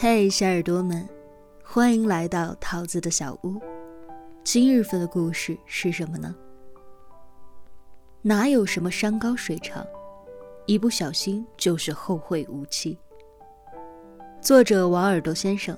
嘿，小耳朵们，欢迎来到桃子的小屋。今日份的故事是什么呢？哪有什么山高水长，一不小心就是后会无期。作者王耳朵先生，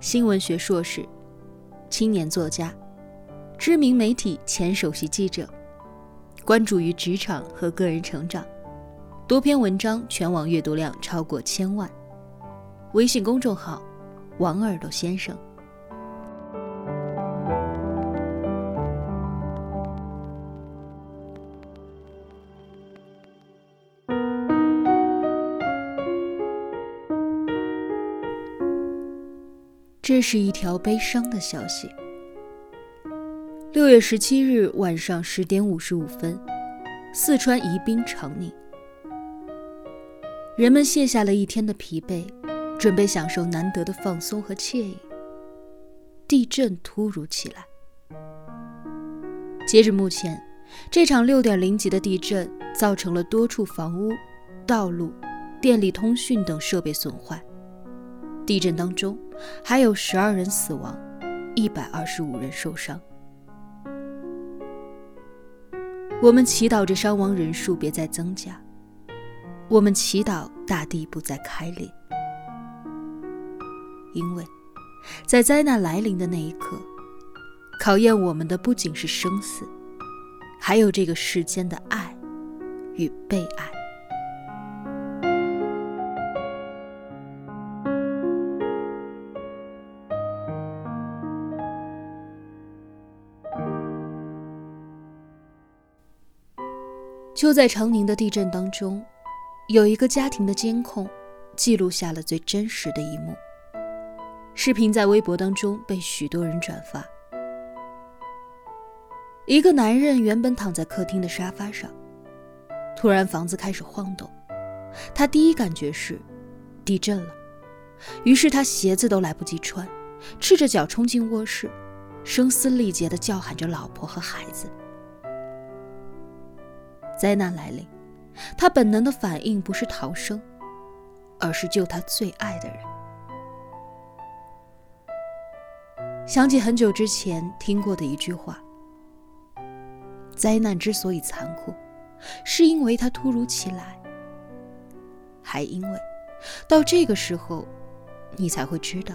新闻学硕士，青年作家，知名媒体前首席记者，关注于职场和个人成长，多篇文章全网阅读量超过千万。微信公众号“王耳朵先生”。这是一条悲伤的消息。六月十七日晚上十点五十五分，四川宜宾长宁，人们卸下了一天的疲惫。准备享受难得的放松和惬意。地震突如其来。截至目前，这场六点零级的地震造成了多处房屋、道路、电力通讯等设备损坏。地震当中还有十二人死亡，一百二十五人受伤。我们祈祷着伤亡人数别再增加。我们祈祷大地不再开裂。因为，在灾难来临的那一刻，考验我们的不仅是生死，还有这个世间的爱与被爱。就在长宁的地震当中，有一个家庭的监控记录下了最真实的一幕。视频在微博当中被许多人转发。一个男人原本躺在客厅的沙发上，突然房子开始晃动，他第一感觉是地震了，于是他鞋子都来不及穿，赤着脚冲进卧室，声嘶力竭地叫喊着老婆和孩子。灾难来临，他本能的反应不是逃生，而是救他最爱的人。想起很久之前听过的一句话：“灾难之所以残酷，是因为它突如其来，还因为到这个时候，你才会知道，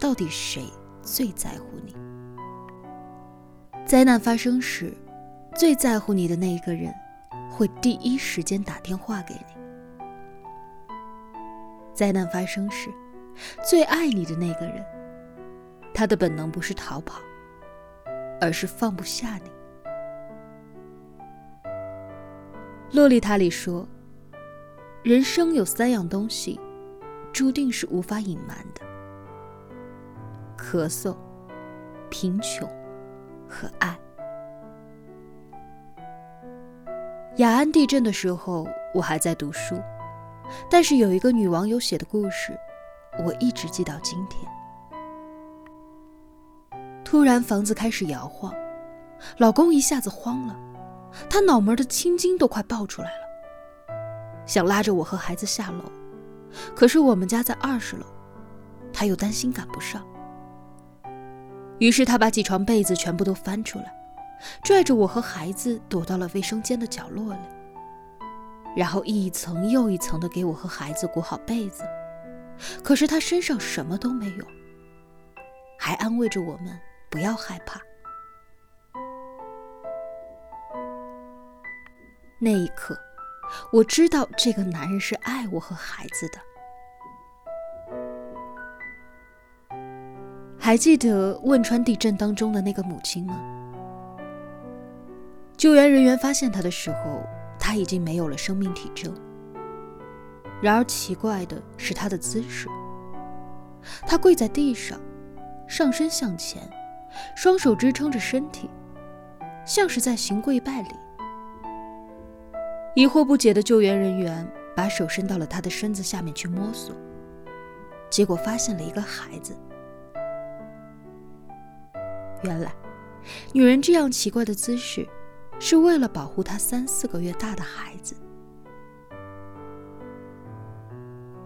到底谁最在乎你。灾难发生时，最在乎你的那一个人，会第一时间打电话给你；灾难发生时，最爱你的那个人。”他的本能不是逃跑，而是放不下你。洛丽塔里说：“人生有三样东西，注定是无法隐瞒的：咳嗽、贫穷和爱。”雅安地震的时候，我还在读书，但是有一个女网友写的故事，我一直记到今天。突然，房子开始摇晃，老公一下子慌了，他脑门的青筋都快爆出来了，想拉着我和孩子下楼，可是我们家在二十楼，他又担心赶不上，于是他把几床被子全部都翻出来，拽着我和孩子躲到了卫生间的角落里，然后一层又一层的给我和孩子裹好被子，可是他身上什么都没有，还安慰着我们。不要害怕。那一刻，我知道这个男人是爱我和孩子的。还记得汶川地震当中的那个母亲吗？救援人员发现她的时候，她已经没有了生命体征。然而奇怪的是她的姿势，她跪在地上，上身向前。双手支撑着身体，像是在行跪拜礼。疑惑不解的救援人员把手伸到了他的身子下面去摸索，结果发现了一个孩子。原来，女人这样奇怪的姿势，是为了保护她三四个月大的孩子。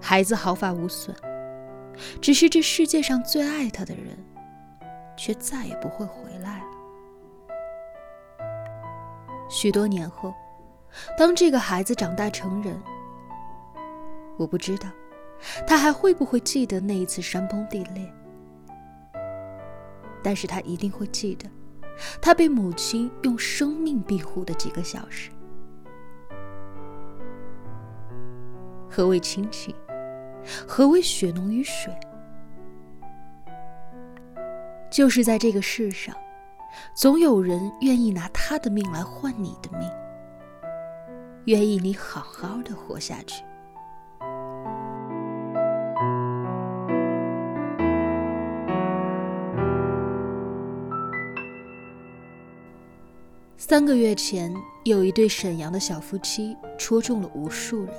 孩子毫发无损，只是这世界上最爱他的人，却再也不会回来了。许多年后，当这个孩子长大成人，我不知道他还会不会记得那一次山崩地裂，但是他一定会记得他被母亲用生命庇护的几个小时。何为亲情？何为血浓于水？就是在这个世上，总有人愿意拿他的命来换你的命，愿意你好好的活下去。三个月前，有一对沈阳的小夫妻戳中了无数人。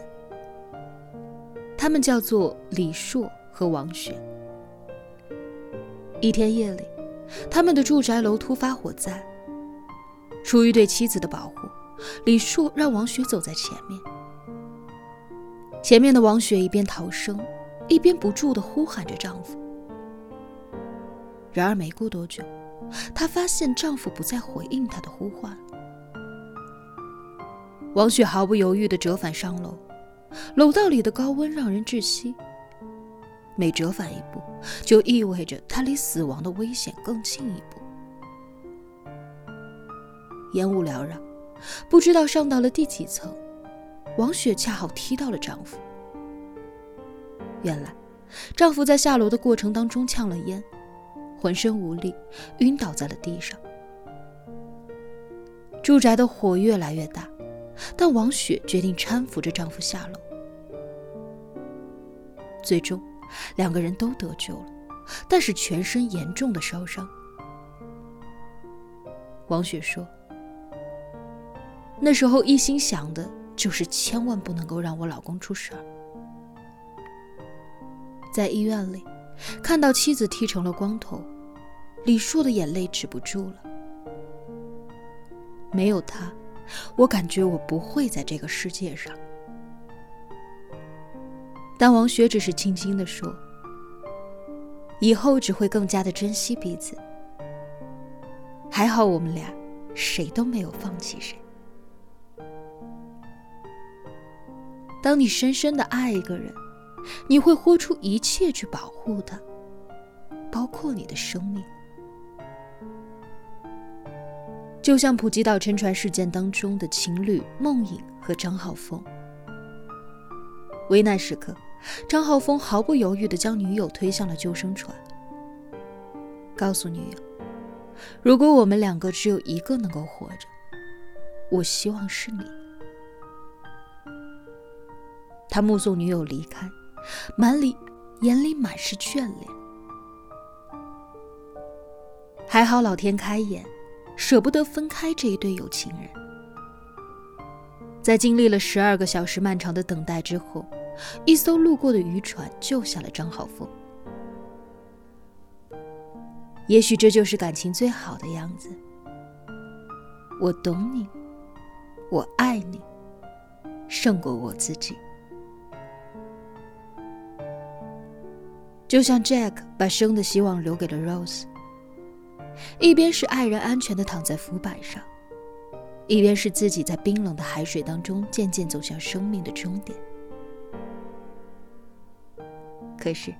他们叫做李硕和王雪。一天夜里，他们的住宅楼突发火灾。出于对妻子的保护，李树让王雪走在前面。前面的王雪一边逃生，一边不住地呼喊着丈夫。然而没过多久，她发现丈夫不再回应她的呼唤。王雪毫不犹豫地折返上楼。楼道里的高温让人窒息，每折返一步，就意味着他离死亡的危险更近一步。烟雾缭绕，不知道上到了第几层，王雪恰好踢到了丈夫。原来，丈夫在下楼的过程当中呛了烟，浑身无力，晕倒在了地上。住宅的火越来越大。但王雪决定搀扶着丈夫下楼，最终两个人都得救了，但是全身严重的烧伤。王雪说：“那时候一心想的就是千万不能够让我老公出事儿。”在医院里，看到妻子剃成了光头，李硕的眼泪止不住了。没有他。我感觉我不会在这个世界上，但王雪只是轻轻地说：“以后只会更加的珍惜彼此。”还好我们俩谁都没有放弃谁。当你深深的爱一个人，你会豁出一切去保护他，包括你的生命。就像普吉岛沉船事件当中的情侣梦影和张浩峰，危难时刻，张浩峰毫不犹豫地将女友推向了救生船，告诉女友：“如果我们两个只有一个能够活着，我希望是你。”他目送女友离开，满里眼里满是眷恋。还好老天开眼。舍不得分开这一对有情人，在经历了十二个小时漫长的等待之后，一艘路过的渔船救下了张浩峰。也许这就是感情最好的样子。我懂你，我爱你，胜过我自己。就像 Jack 把生的希望留给了 Rose。一边是爱人安全的躺在浮板上，一边是自己在冰冷的海水当中渐渐走向生命的终点。可是，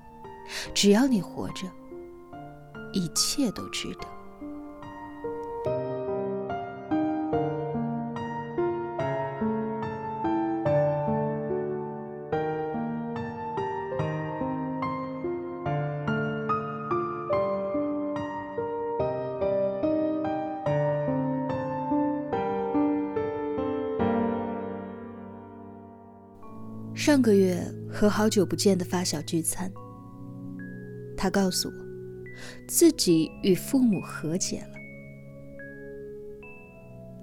只要你活着，一切都值得。上个月和好久不见的发小聚餐，他告诉我，自己与父母和解了。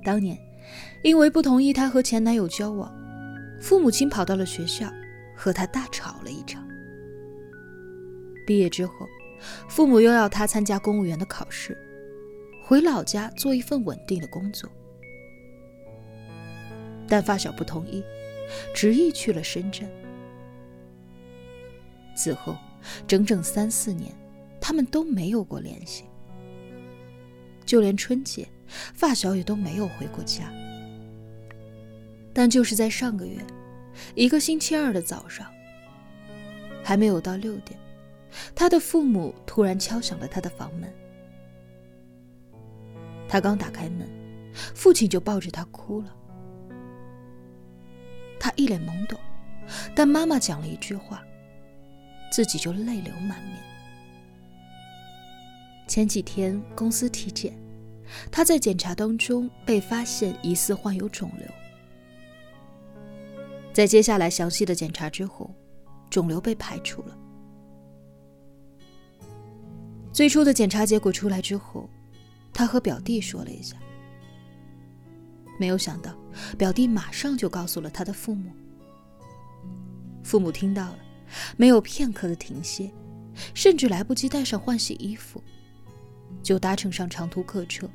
当年，因为不同意他和前男友交往，父母亲跑到了学校，和他大吵了一场。毕业之后，父母又要他参加公务员的考试，回老家做一份稳定的工作，但发小不同意。执意去了深圳。此后，整整三四年，他们都没有过联系。就连春节，发小也都没有回过家。但就是在上个月，一个星期二的早上，还没有到六点，他的父母突然敲响了他的房门。他刚打开门，父亲就抱着他哭了。他一脸懵懂，但妈妈讲了一句话，自己就泪流满面。前几天公司体检，他在检查当中被发现疑似患有肿瘤。在接下来详细的检查之后，肿瘤被排除了。最初的检查结果出来之后。他和表弟说了一下，没有想到表弟马上就告诉了他的父母。父母听到了，没有片刻的停歇，甚至来不及带上换洗衣服，就搭乘上长途客车，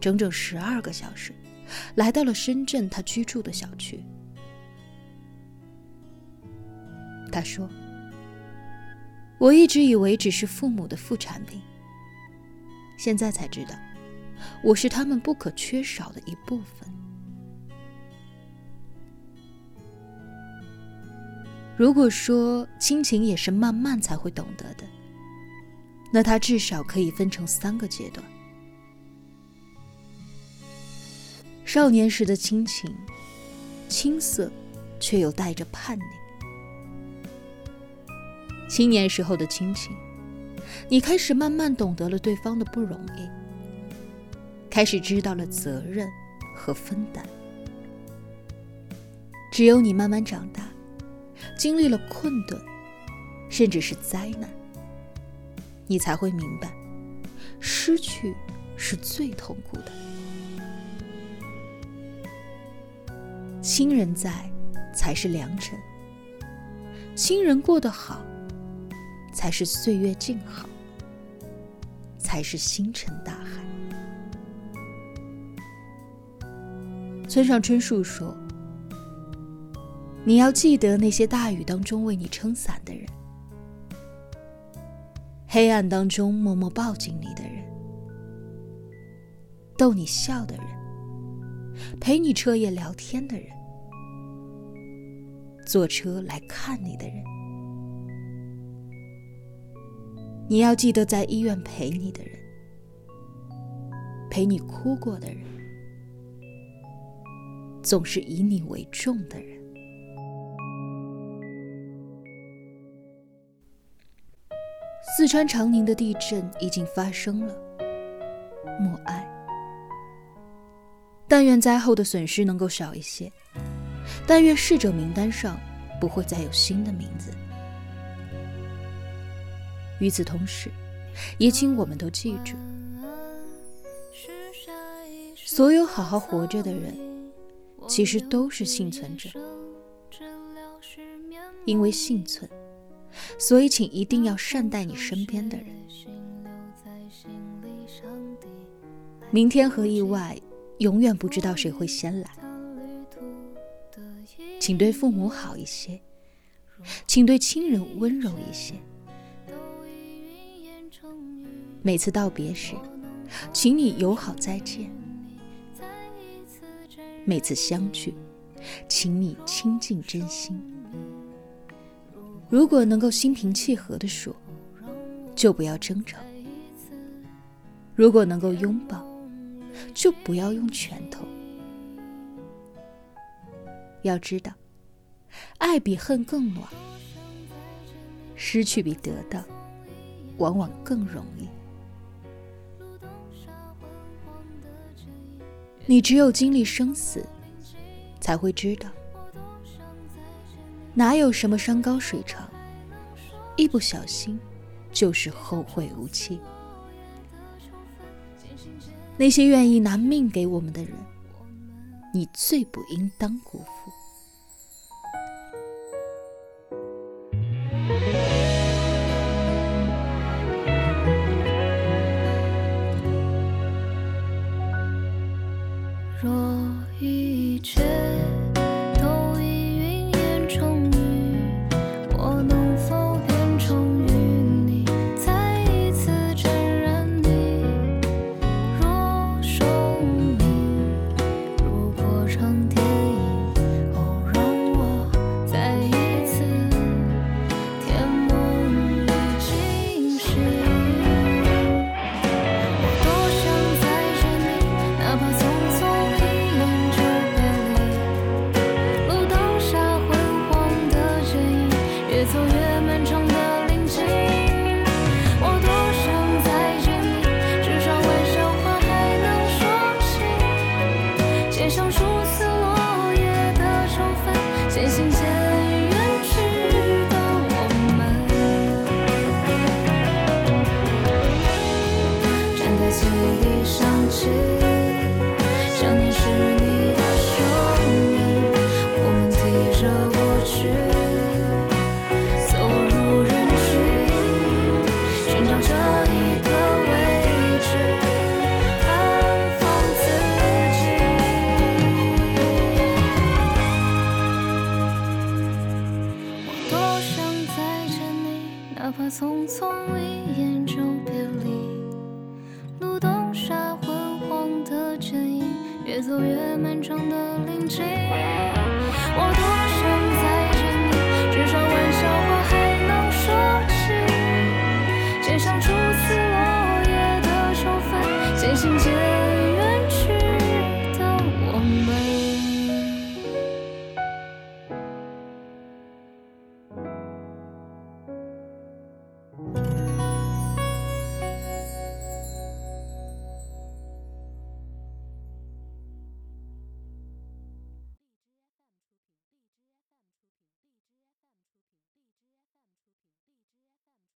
整整十二个小时，来到了深圳他居住的小区。他说：“我一直以为只是父母的副产品。”现在才知道，我是他们不可缺少的一部分。如果说亲情也是慢慢才会懂得的，那它至少可以分成三个阶段：少年时的亲情，青涩却又带着叛逆；青年时候的亲情。你开始慢慢懂得了对方的不容易，开始知道了责任和分担。只有你慢慢长大，经历了困顿，甚至是灾难，你才会明白，失去是最痛苦的。亲人在，才是良辰；亲人过得好，才是岁月静好。才是星辰大海。村上春树说：“你要记得那些大雨当中为你撑伞的人，黑暗当中默默抱紧你的人，逗你笑的人，陪你彻夜聊天的人，坐车来看你的人。”你要记得，在医院陪你的人，陪你哭过的人，总是以你为重的人。四川长宁的地震已经发生了，默哀。但愿灾后的损失能够少一些，但愿逝者名单上不会再有新的名字。与此同时，也请我们都记住：所有好好活着的人，其实都是幸存者。因为幸存，所以请一定要善待你身边的人。明天和意外，永远不知道谁会先来。请对父母好一些，请对亲人温柔一些。每次道别时，请你友好再见；每次相聚，请你亲近真心。如果能够心平气和地说，就不要争吵；如果能够拥抱，就不要用拳头。要知道，爱比恨更暖，失去比得到往往更容易。你只有经历生死，才会知道，哪有什么山高水长，一不小心就是后会无期。那些愿意拿命给我们的人，你最不应当辜负。若一切